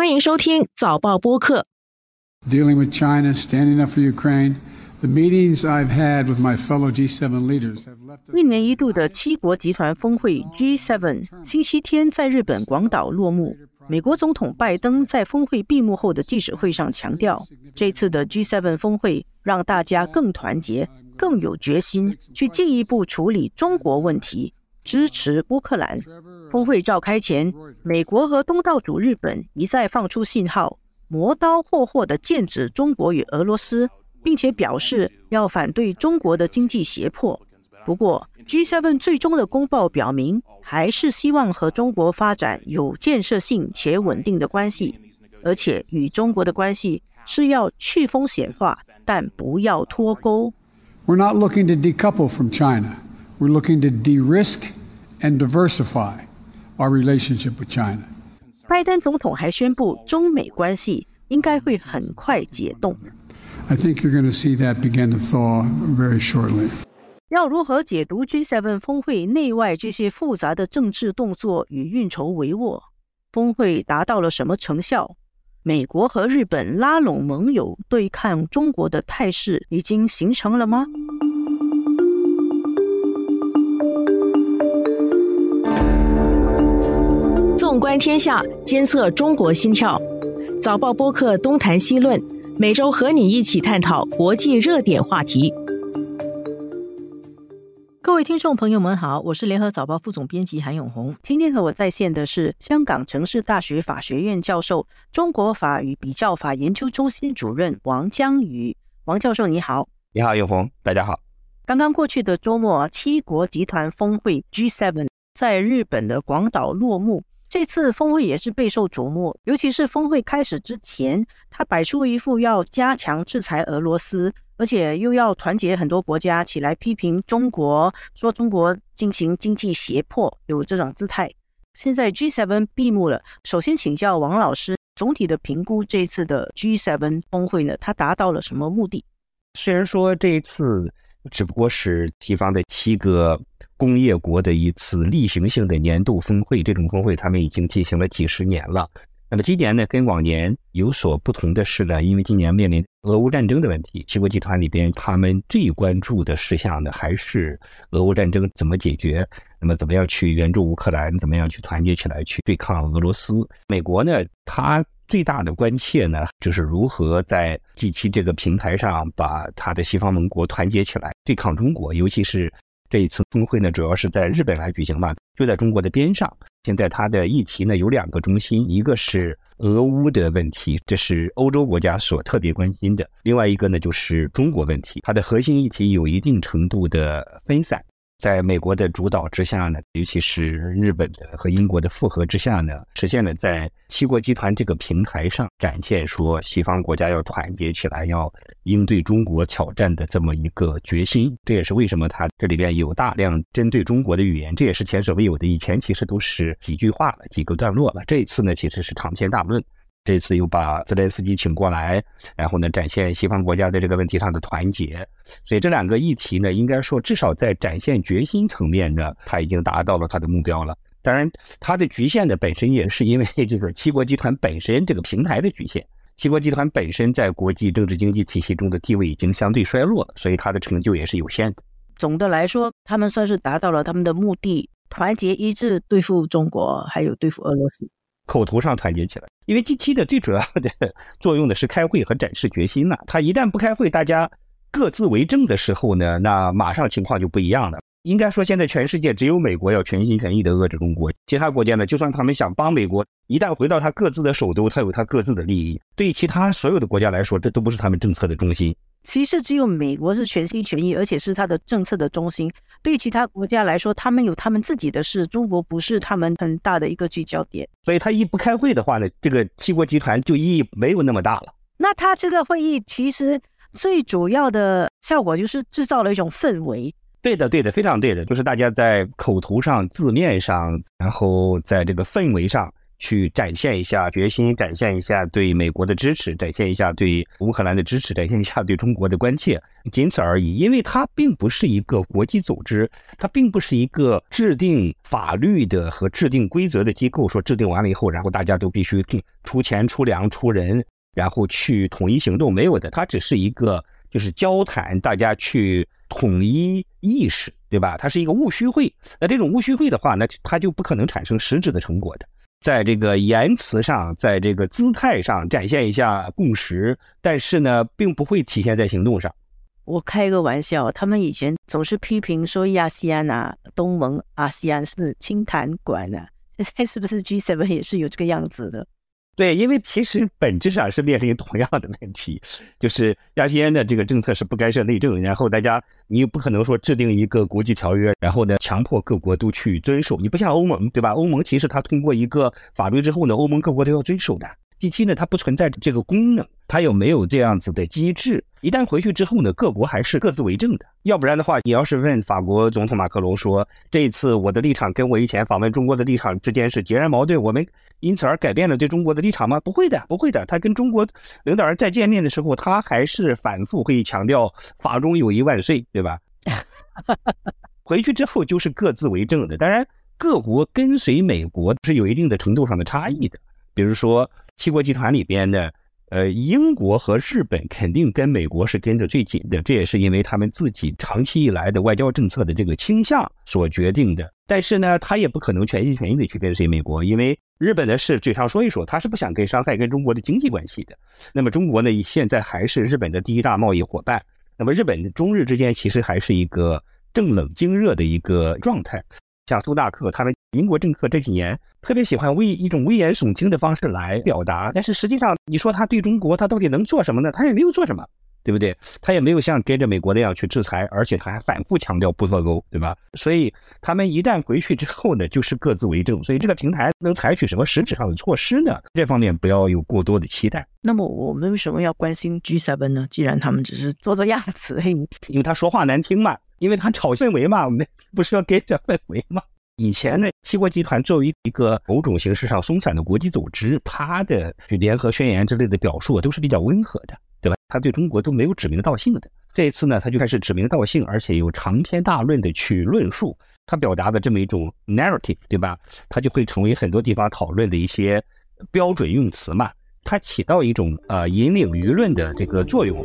欢迎收听早报播客。Dealing with China, standing up for Ukraine. The meetings I've had with my fellow G7 leaders have left. 一年一度的七国集团峰会 G7 星期天在日本广岛落幕。美国总统拜登在峰会闭幕后的记者会上强调，这次的 G7 峰会让大家更团结、更有决心去进一步处理中国问题，支持乌克兰。峰会召开前，美国和东道主日本一再放出信号，磨刀霍霍地剑指中国与俄罗斯。并且表示要反对中国的经济胁迫。不过，G7 最终的公报表明，还是希望和中国发展有建设性且稳定的关系，而且与中国的关系是要去风险化，但不要脱钩。We're not looking to decouple from China. We're looking to de-risk and diversify our relationship with China. 拜登总统还宣布，中美关系应该会很快解冻。I think you're going to see that begin to thaw very shortly. 要如何解读 G7 峰会内外这些复杂的政治动作与运筹帷幄？峰会达到了什么成效？美国和日本拉拢盟友对抗中国的态势已经形成了吗？纵观天下，监测中国心跳。早报播客东谈西论。每周和你一起探讨国际热点话题。各位听众朋友们好，我是联合早报副总编辑韩永红。今天和我在线的是香港城市大学法学院教授、中国法与比较法研究中心主任王江宇。王教授你好，你好永红，大家好。刚刚过去的周末，七国集团峰会 G7 在日本的广岛落幕。这次峰会也是备受瞩目，尤其是峰会开始之前，他摆出一副要加强制裁俄罗斯，而且又要团结很多国家起来批评中国，说中国进行经济胁迫，有这种姿态。现在 G7 闭幕了，首先请教王老师，总体的评估这次的 G7 峰会呢，它达到了什么目的？虽然说这一次只不过是西方的七个。工业国的一次例行性的年度峰会，这种峰会他们已经进行了几十年了。那么今年呢，跟往年有所不同的是呢，因为今年面临俄乌战争的问题，七国集团里边他们最关注的事项呢，还是俄乌战争怎么解决，那么怎么样去援助乌克兰，怎么样去团结起来去对抗俄罗斯。美国呢，它最大的关切呢，就是如何在 G7 这个平台上把它的西方盟国团结起来对抗中国，尤其是。这一次峰会呢，主要是在日本来举行嘛，就在中国的边上。现在它的议题呢有两个中心，一个是俄乌的问题，这是欧洲国家所特别关心的；另外一个呢就是中国问题，它的核心议题有一定程度的分散。在美国的主导之下呢，尤其是日本的和英国的复合之下呢，实现了在七国集团这个平台上展现说西方国家要团结起来，要应对中国挑战的这么一个决心。这也是为什么它这里边有大量针对中国的语言，这也是前所未有的。以前其实都是几句话了，几个段落了，这一次呢其实是长篇大论。这次又把泽连斯基请过来，然后呢，展现西方国家在这个问题上的团结。所以这两个议题呢，应该说至少在展现决心层面呢，他已经达到了他的目标了。当然，它的局限的本身也是因为这个七国集团本身这个平台的局限。七国集团本身在国际政治经济体系中的地位已经相对衰落，所以它的成就也是有限的。总的来说，他们算是达到了他们的目的，团结一致对付中国，还有对付俄罗斯。口头上团结起来，因为 G 七的最主要的作用的是开会和展示决心了。他一旦不开会，大家各自为政的时候呢，那马上情况就不一样了。应该说，现在全世界只有美国要全心全意的遏制中国，其他国家呢，就算他们想帮美国，一旦回到他各自的首都，他有他各自的利益。对于其他所有的国家来说，这都不是他们政策的中心。其实只有美国是全心全意，而且是他的政策的中心。对于其他国家来说，他们有他们自己的事，中国不是他们很大的一个聚焦点。所以，他一不开会的话呢，这个七国集团就意义没有那么大了。那他这个会议其实最主要的效果就是制造了一种氛围。对的，对的，非常对的，就是大家在口头上、字面上，然后在这个氛围上。去展现一下决心，展现一下对美国的支持，展现一下对乌克兰的支持，展现一下对中国的关切，仅此而已。因为它并不是一个国际组织，它并不是一个制定法律的和制定规则的机构。说制定完了以后，然后大家都必须出钱、出粮、出人，然后去统一行动，没有的。它只是一个就是交谈，大家去统一意识。对吧？它是一个务虚会，那这种务虚会的话，那它就不可能产生实质的成果的。在这个言辞上，在这个姿态上展现一下共识，但是呢，并不会体现在行动上。我开个玩笑，他们以前总是批评说亚细安啊、东盟、阿西安是清谈馆啊，现在是不是 G7 也是有这个样子的？对，因为其实本质上是面临同样的问题，就是亚细安的这个政策是不干涉内政，然后大家你又不可能说制定一个国际条约，然后呢强迫各国都去遵守，你不像欧盟，对吧？欧盟其实它通过一个法律之后呢，欧盟各国都要遵守的。第七呢，它不存在这个功能，它有没有这样子的机制。一旦回去之后呢，各国还是各自为政的。要不然的话，你要是问法国总统马克龙说，这一次我的立场跟我以前访问中国的立场之间是截然矛盾，我们因此而改变了对中国的立场吗？不会的，不会的。他跟中国领导人再见面的时候，他还是反复会强调“法中友谊万岁”，对吧？回去之后就是各自为政的。当然，各国跟随美国是有一定的程度上的差异的，比如说。七国集团里边的，呃，英国和日本肯定跟美国是跟着最紧的，这也是因为他们自己长期以来的外交政策的这个倾向所决定的。但是呢，他也不可能全心全意的去跟随美国，因为日本的事嘴上说一说，他是不想跟伤害跟中国的经济关系的。那么中国呢，现在还是日本的第一大贸易伙伴。那么日本中日之间其实还是一个正冷经热的一个状态。像苏纳克他们英国政客这几年特别喜欢为一种危言耸听的方式来表达，但是实际上你说他对中国他到底能做什么呢？他也没有做什么，对不对？他也没有像跟着美国那样去制裁，而且他还反复强调不脱钩，对吧？所以他们一旦回去之后呢，就是各自为政。所以这个平台能采取什么实质上的措施呢？这方面不要有过多的期待。那么我们为什么要关心 G7 呢？既然他们只是做做样子，因为他说话难听嘛。因为他炒氛围嘛，我们不是要跟着氛围吗？以前呢，七国集团作为一个某种形式上松散的国际组织，它的联合宣言之类的表述都是比较温和的，对吧？他对中国都没有指名道姓的。这一次呢，他就开始指名道姓，而且有长篇大论的去论述他表达的这么一种 narrative，对吧？他就会成为很多地方讨论的一些标准用词嘛，它起到一种呃引领舆论的这个作用。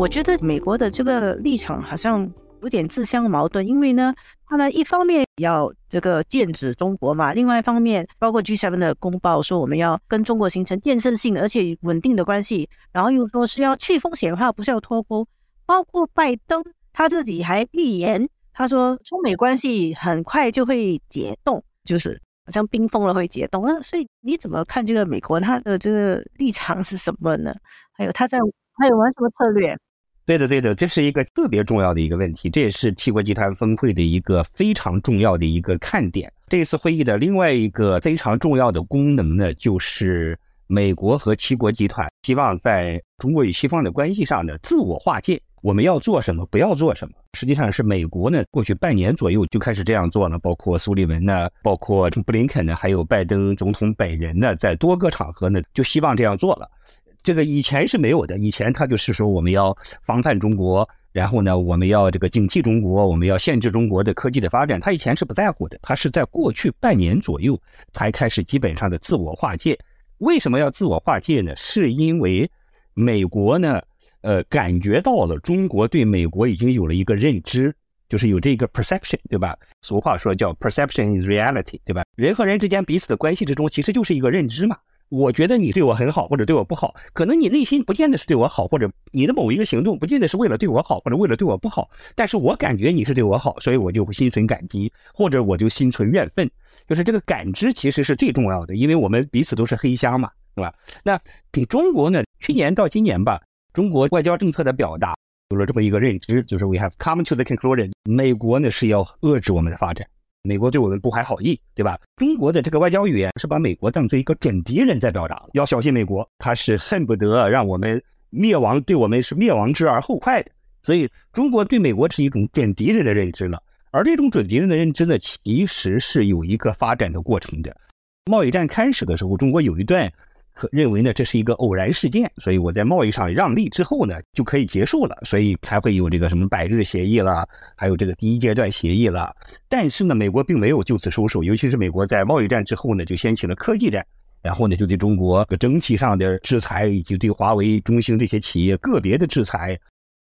我觉得美国的这个立场好像有点自相矛盾，因为呢，他们一方面要这个剑指中国嘛，另外一方面，包括 G7 的公报说我们要跟中国形成建设性而且稳定的关系，然后又说是要去风险化，不是要脱钩。包括拜登他自己还预言，他说中美关系很快就会解冻，就是好像冰封了会解冻。那所以你怎么看这个美国他的这个立场是什么呢？还有他在还有玩什么策略？对的，对的，这是一个特别重要的一个问题，这也是七国集团峰会的一个非常重要的一个看点。这次会议的另外一个非常重要的功能呢，就是美国和七国集团希望在中国与西方的关系上呢自我划界。我们要做什么，不要做什么，实际上是美国呢，过去半年左右就开始这样做了，包括苏利文呢，包括布林肯呢，还有拜登总统本人呢，在多个场合呢，就希望这样做了。这个以前是没有的，以前他就是说我们要防范中国，然后呢，我们要这个警惕中国，我们要限制中国的科技的发展。他以前是不在乎的，他是在过去半年左右才开始基本上的自我划界。为什么要自我划界呢？是因为美国呢，呃，感觉到了中国对美国已经有了一个认知，就是有这个 perception，对吧？俗话说叫 perception is reality，对吧？人和人之间彼此的关系之中，其实就是一个认知嘛。我觉得你对我很好，或者对我不好，可能你内心不见得是对我好，或者你的某一个行动不见得是为了对我好，或者为了对我不好。但是我感觉你是对我好，所以我就会心存感激，或者我就心存怨愤。就是这个感知其实是最重要的，因为我们彼此都是黑箱嘛，是吧？那给中国呢？去年到今年吧，中国外交政策的表达有了这么一个认知，就是 we have come to the conclusion，美国呢是要遏制我们的发展。美国对我们不怀好意，对吧？中国的这个外交语言是把美国当做一个准敌人在表达，要小心美国，他是恨不得让我们灭亡，对我们是灭亡之而后快的。所以，中国对美国是一种准敌人的认知了。而这种准敌人的认知呢，其实是有一个发展的过程的。贸易战开始的时候，中国有一段可认为呢，这是一个偶然事件，所以我在贸易上让利之后呢，就可以结束了，所以才会有这个什么百日协议了，还有这个第一阶段协议了。但是呢，美国并没有就此收手，尤其是美国在贸易战之后呢，就掀起了科技战，然后呢，就对中国整体上的制裁，以及对华为、中兴这些企业个别的制裁。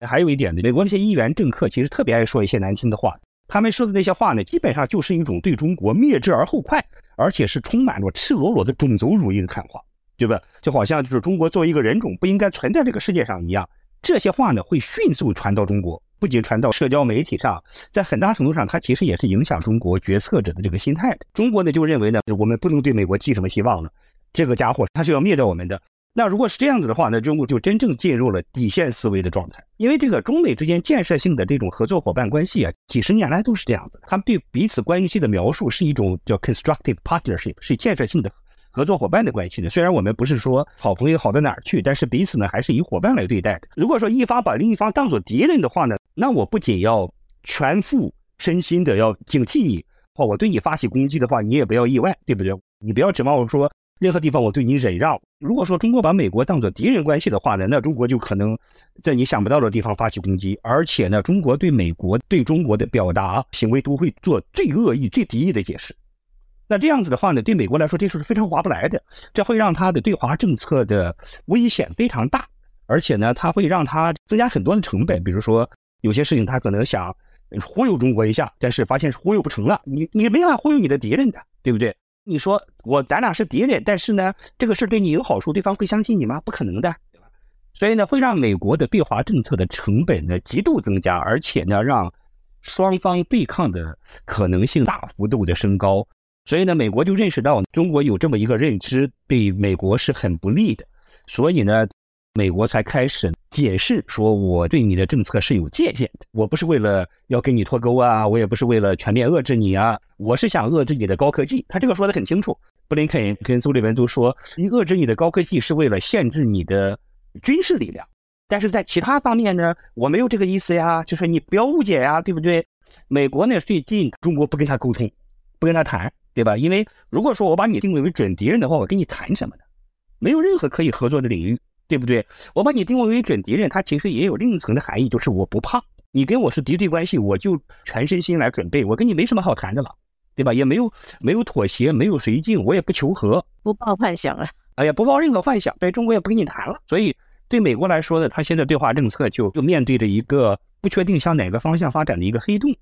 还有一点呢，美国那些议员政客其实特别爱说一些难听的话。他们说的那些话呢，基本上就是一种对中国灭之而后快，而且是充满着赤裸裸的种族主义的看法，对吧？就好像就是中国作为一个人种不应该存在这个世界上一样。这些话呢，会迅速传到中国，不仅传到社交媒体上，在很大程度上，它其实也是影响中国决策者的这个心态的。中国呢，就认为呢，我们不能对美国寄什么希望了，这个家伙他是要灭掉我们的。那如果是这样子的话，那中国就真正进入了底线思维的状态。因为这个中美之间建设性的这种合作伙伴关系啊，几十年来都是这样子。他们对彼此关系的描述是一种叫 constructive partnership，是建设性的合作伙伴的关系呢。虽然我们不是说好朋友好到哪儿去，但是彼此呢还是以伙伴来对待的。如果说一方把另一方当做敌人的话呢，那我不仅要全副身心的要警惕你，哦，我对你发起攻击的话，你也不要意外，对不对？你不要指望我说。任何地方我对你忍让。如果说中国把美国当做敌人关系的话呢，那中国就可能在你想不到的地方发起攻击。而且呢，中国对美国对中国的表达行为都会做最恶意、最敌意的解释。那这样子的话呢，对美国来说这事是非常划不来的，这会让他的对华政策的危险非常大。而且呢，它会让他增加很多的成本。比如说，有些事情他可能想忽悠中国一下，但是发现忽悠不成了。你你没法忽悠你的敌人的，对不对？你说我咱俩是敌人，但是呢，这个事对你有好处，对方会相信你吗？不可能的，对吧？所以呢，会让美国的对华政策的成本呢极度增加，而且呢，让双方对抗的可能性大幅度的升高。所以呢，美国就认识到中国有这么一个认知，对美国是很不利的。所以呢。美国才开始解释说，我对你的政策是有界限的。我不是为了要跟你脱钩啊，我也不是为了全面遏制你啊，我是想遏制你的高科技。他这个说的很清楚。布林肯跟苏利文都说，你遏制你的高科技是为了限制你的军事力量。但是在其他方面呢，我没有这个意思呀，就是你不要误解呀，对不对？美国呢，最近中国不跟他沟通，不跟他谈，对吧？因为如果说我把你定位为准敌人的话，我跟你谈什么呢？没有任何可以合作的领域。对不对？我把你定位为准敌人，它其实也有另一层的含义，就是我不怕你跟我是敌对关系，我就全身心来准备，我跟你没什么好谈的了，对吧？也没有没有妥协，没有绥靖，我也不求和，不抱幻想了。哎呀，不抱任何幻想，对中国也不跟你谈了。所以对美国来说呢，他现在对华政策就就面对着一个不确定向哪个方向发展的一个黑洞，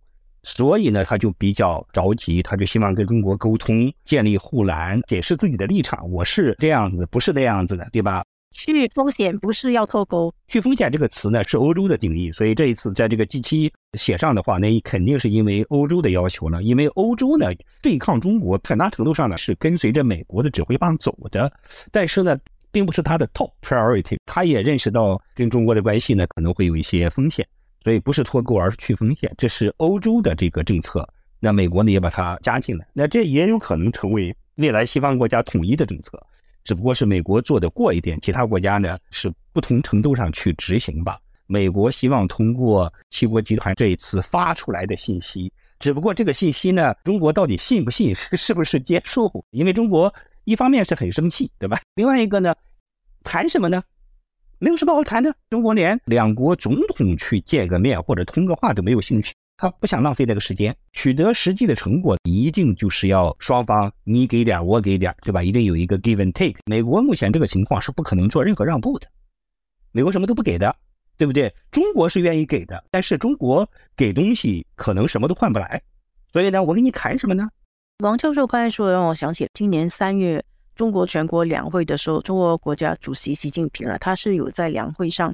所以呢，他就比较着急，他就希望跟中国沟通，建立护栏，解释自己的立场，我是这样子的，不是那样子的，对吧？去风险不是要脱钩，去风险这个词呢是欧洲的定义，所以这一次在这个 G 七写上的话，那肯定是因为欧洲的要求了。因为欧洲呢对抗中国，很大程度上呢是跟随着美国的指挥棒走的，但是呢并不是他的 top priority。他也认识到跟中国的关系呢可能会有一些风险，所以不是脱钩而是去风险，这是欧洲的这个政策。那美国呢也把它加进来，那这也有可能成为未来西方国家统一的政策。只不过是美国做的过一点，其他国家呢是不同程度上去执行吧。美国希望通过七国集团这一次发出来的信息，只不过这个信息呢，中国到底信不信，是是不是接受？因为中国一方面是很生气，对吧？另外一个呢，谈什么呢？没有什么好谈的。中国连两国总统去见个面或者通个话都没有兴趣。他不想浪费那个时间，取得实际的成果，一定就是要双方你给点我给点，对吧？一定有一个 give and take。美国目前这个情况是不可能做任何让步的，美国什么都不给的，对不对？中国是愿意给的，但是中国给东西可能什么都换不来，所以呢，我跟你谈什么呢？王教授刚才说，让我想起今年三月中国全国两会的时候，中国国家主席习近平啊，他是有在两会上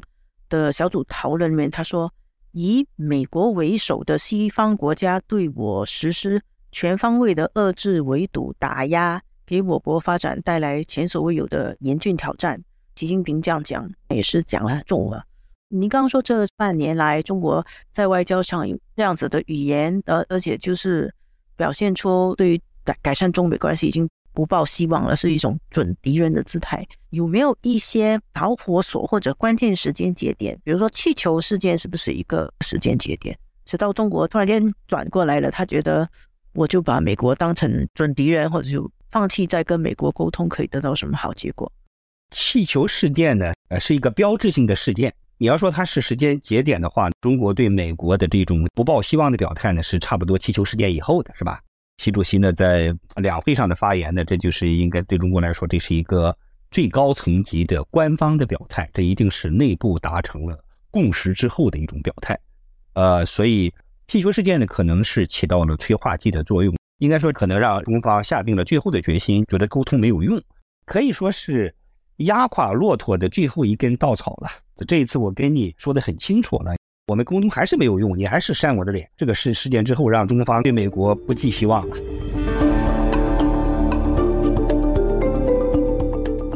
的小组讨论里面，他说。以美国为首的西方国家对我实施全方位的遏制、围堵、打压，给我国发展带来前所未有的严峻挑战。习近平这样讲，也是讲了重了。你刚刚说这半年来，中国在外交上有这样子的语言，而而且就是表现出对于改改善中美关系已经。不抱希望了，是一种准敌人的姿态。有没有一些导火索或者关键时间节点？比如说气球事件，是不是一个时间节点？直到中国突然间转过来了，他觉得我就把美国当成准敌人，或者就放弃再跟美国沟通，可以得到什么好结果？气球事件呢，呃，是一个标志性的事件。你要说它是时间节点的话，中国对美国的这种不抱希望的表态呢，是差不多气球事件以后的，是吧？习主席呢在两会上的发言呢，这就是应该对中国来说，这是一个最高层级的官方的表态，这一定是内部达成了共识之后的一种表态。呃，所以气球事件呢，可能是起到了催化剂的作用，应该说可能让中方下定了最后的决心，觉得沟通没有用，可以说是。压垮骆驼的最后一根稻草了。这一次我跟你说的很清楚了，我们沟通还是没有用，你还是扇我的脸。这个事事件之后，让中方对美国不寄希望了。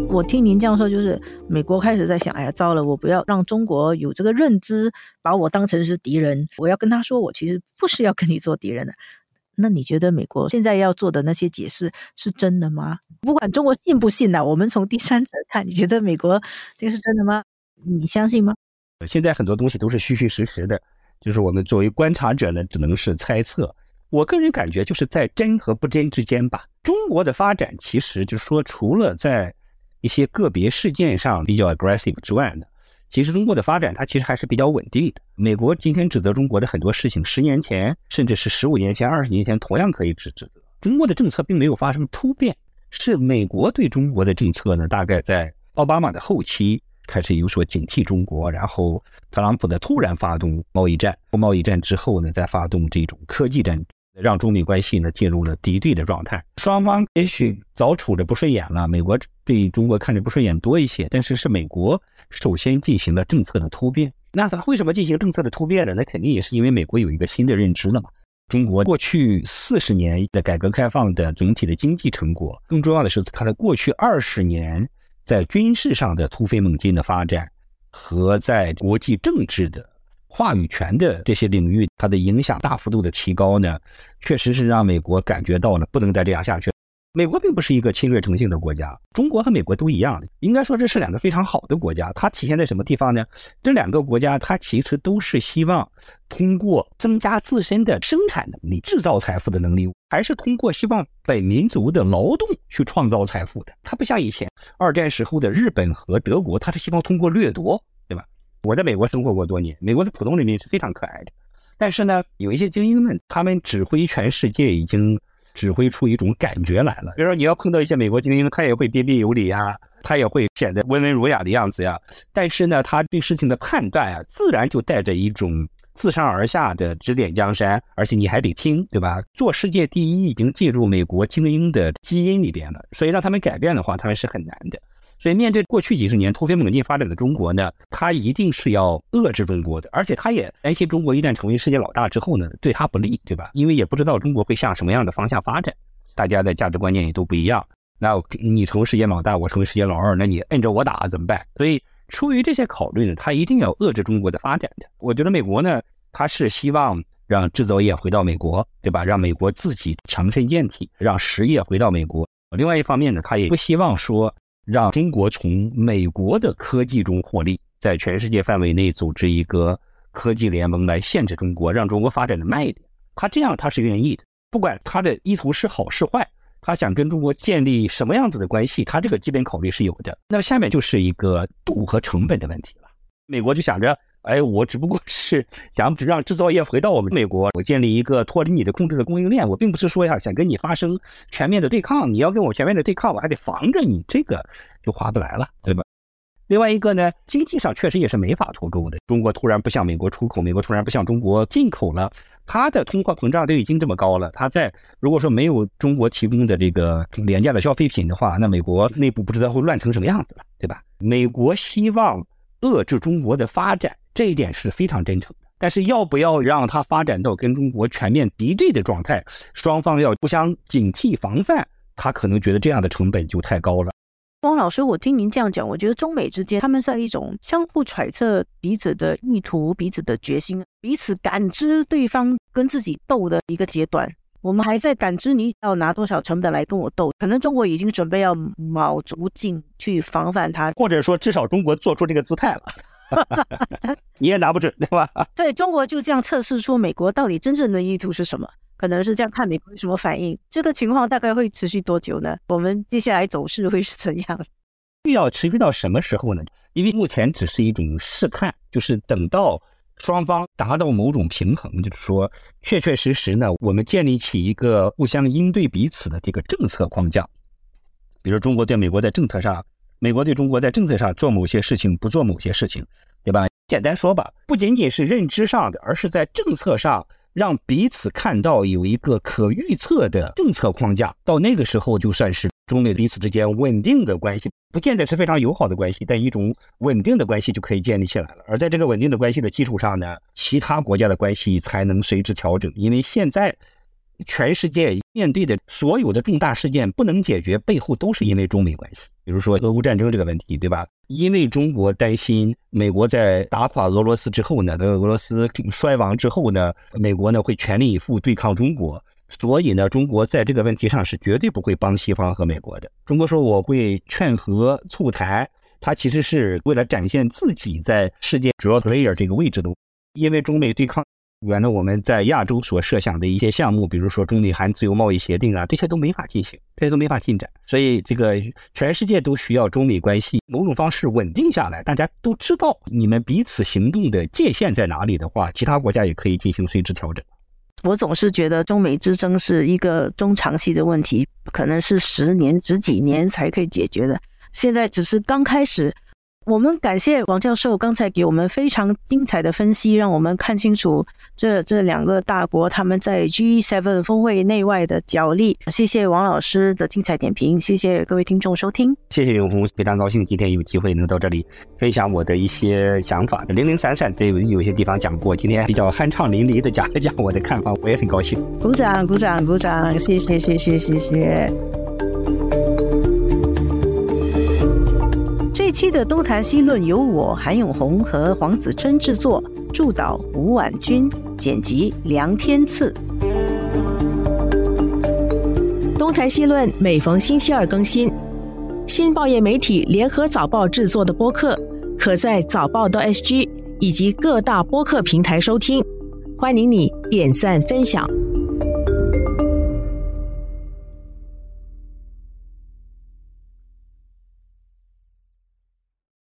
我听您这样说，就是美国开始在想：哎呀，糟了，我不要让中国有这个认知，把我当成是敌人。我要跟他说，我其实不是要跟你做敌人的。那你觉得美国现在要做的那些解释是真的吗？不管中国信不信呢，我们从第三者看，你觉得美国这个是真的吗？你相信吗？现在很多东西都是虚虚实实的，就是我们作为观察者呢，只能是猜测。我个人感觉就是在真和不真之间吧。中国的发展其实就是说，除了在一些个别事件上比较 aggressive 之外呢。其实中国的发展，它其实还是比较稳定的。美国今天指责中国的很多事情，十年前甚至是十五年前、二十年前，同样可以指指责。中国的政策并没有发生突变，是美国对中国的政策呢，大概在奥巴马的后期开始有所警惕中国，然后特朗普的突然发动贸易战，贸易战之后呢，再发动这种科技战。让中美关系呢进入了敌对的状态，双方也许早处着不顺眼了。美国对中国看着不顺眼多一些，但是是美国首先进行了政策的突变。那他为什么进行政策的突变呢？那肯定也是因为美国有一个新的认知了嘛。中国过去四十年的改革开放的总体的经济成果，更重要的是它的过去二十年在军事上的突飞猛进的发展，和在国际政治的。话语权的这些领域，它的影响大幅度的提高呢，确实是让美国感觉到了不能再这样下去。美国并不是一个侵略成性的国家，中国和美国都一样，应该说这是两个非常好的国家。它体现在什么地方呢？这两个国家它其实都是希望通过增加自身的生产能力、制造财富的能力，还是通过希望本民族的劳动去创造财富的。它不像以前二战时候的日本和德国，它是希望通过掠夺。对吧我在美国生活过多年，美国的普通人民是非常可爱的，但是呢，有一些精英们，他们指挥全世界已经指挥出一种感觉来了。比如说，你要碰到一些美国精英，他也会彬彬有礼呀，他也会显得温文儒雅的样子呀，但是呢，他对事情的判断啊，自然就带着一种自上而下的指点江山，而且你还得听，对吧？做世界第一已经进入美国精英的基因里边了，所以让他们改变的话，他们是很难的。所以，面对过去几十年突飞猛进发展的中国呢，他一定是要遏制中国的，而且他也担心中国一旦成为世界老大之后呢，对他不利，对吧？因为也不知道中国会向什么样的方向发展，大家的价值观念也都不一样。那你成为世界老大，我成为世界老二，那你摁着我打怎么办？所以，出于这些考虑呢，他一定要遏制中国的发展的。我觉得美国呢，他是希望让制造业回到美国，对吧？让美国自己强身健体，让实业回到美国。另外一方面呢，他也不希望说。让中国从美国的科技中获利，在全世界范围内组织一个科技联盟来限制中国，让中国发展的慢一点。他这样他是愿意的，不管他的意图是好是坏，他想跟中国建立什么样子的关系，他这个基本考虑是有的。那么下面就是一个度和成本的问题了。美国就想着。哎，我只不过 是想只让制造业回到我们美国，我建立一个脱离你的控制的供应链。我并不是说呀，想跟你发生全面的对抗。你要跟我全面的对抗，我还得防着你，这个就划不来了，对吧？另外一个呢，经济上确实也是没法脱钩的。中国突然不向美国出口，美国突然不向中国进口了，它的通货膨胀都已经这么高了。它在如果说没有中国提供的这个廉价的消费品的话，那美国内部不知道会乱成什么样子了，对吧？美国希望遏制中国的发展。这一点是非常真诚的，但是要不要让它发展到跟中国全面敌对的状态，双方要互相警惕防范，他可能觉得这样的成本就太高了。汪老师，我听您这样讲，我觉得中美之间他们在一种相互揣测彼此的意图、彼此的决心、彼此感知对方跟自己斗的一个阶段。我们还在感知你要拿多少成本来跟我斗，可能中国已经准备要卯足劲去防范他，或者说至少中国做出这个姿态了。你也拿不准，对吧？对中国就这样测试出美国到底真正的意图是什么？可能是这样看美国有什么反应。这个情况大概会持续多久呢？我们接下来走势会是怎样？要持续到什么时候呢？因为目前只是一种试探，就是等到双方达到某种平衡，就是说确确实实呢，我们建立起一个互相应对彼此的这个政策框架。比如中国对美国在政策上，美国对中国在政策上做某些事情，不做某些事情，对吧？简单说吧，不仅仅是认知上的，而是在政策上让彼此看到有一个可预测的政策框架。到那个时候，就算是中美彼此之间稳定的关系，不见得是非常友好的关系，但一种稳定的关系就可以建立起来了。而在这个稳定的关系的基础上呢，其他国家的关系才能随之调整。因为现在。全世界面对的所有的重大事件不能解决，背后都是因为中美关系。比如说俄乌战争这个问题，对吧？因为中国担心美国在打垮俄罗斯之后呢，俄罗斯衰亡之后呢，美国呢会全力以赴对抗中国，所以呢，中国在这个问题上是绝对不会帮西方和美国的。中国说我会劝和促谈，它其实是为了展现自己在世界主要 player 这个位置的，因为中美对抗。原来我们在亚洲所设想的一些项目，比如说中美韩自由贸易协定啊，这些都没法进行，这些都没法进展。所以这个全世界都需要中美关系某种方式稳定下来，大家都知道你们彼此行动的界限在哪里的话，其他国家也可以进行随之调整。我总是觉得中美之争是一个中长期的问题，可能是十年、十几年才可以解决的，现在只是刚开始。我们感谢王教授刚才给我们非常精彩的分析，让我们看清楚这这两个大国他们在 G7 峰会内外的角力。谢谢王老师的精彩点评，谢谢各位听众收听。谢谢永红，非常高兴今天有机会能到这里分享我的一些想法。零零散散的有些地方讲过，今天比较酣畅淋漓的讲了讲我的看法，我也很高兴。鼓掌，鼓掌，鼓掌！谢谢，谢谢，谢谢。期的东谈西论由我韩永红和黄子琛制作，助导吴婉君，剪辑梁天赐。东谈西论每逢星期二更新，新报业媒体联合早报制作的播客，可在早报的 SG 以及各大播客平台收听。欢迎你点赞分享。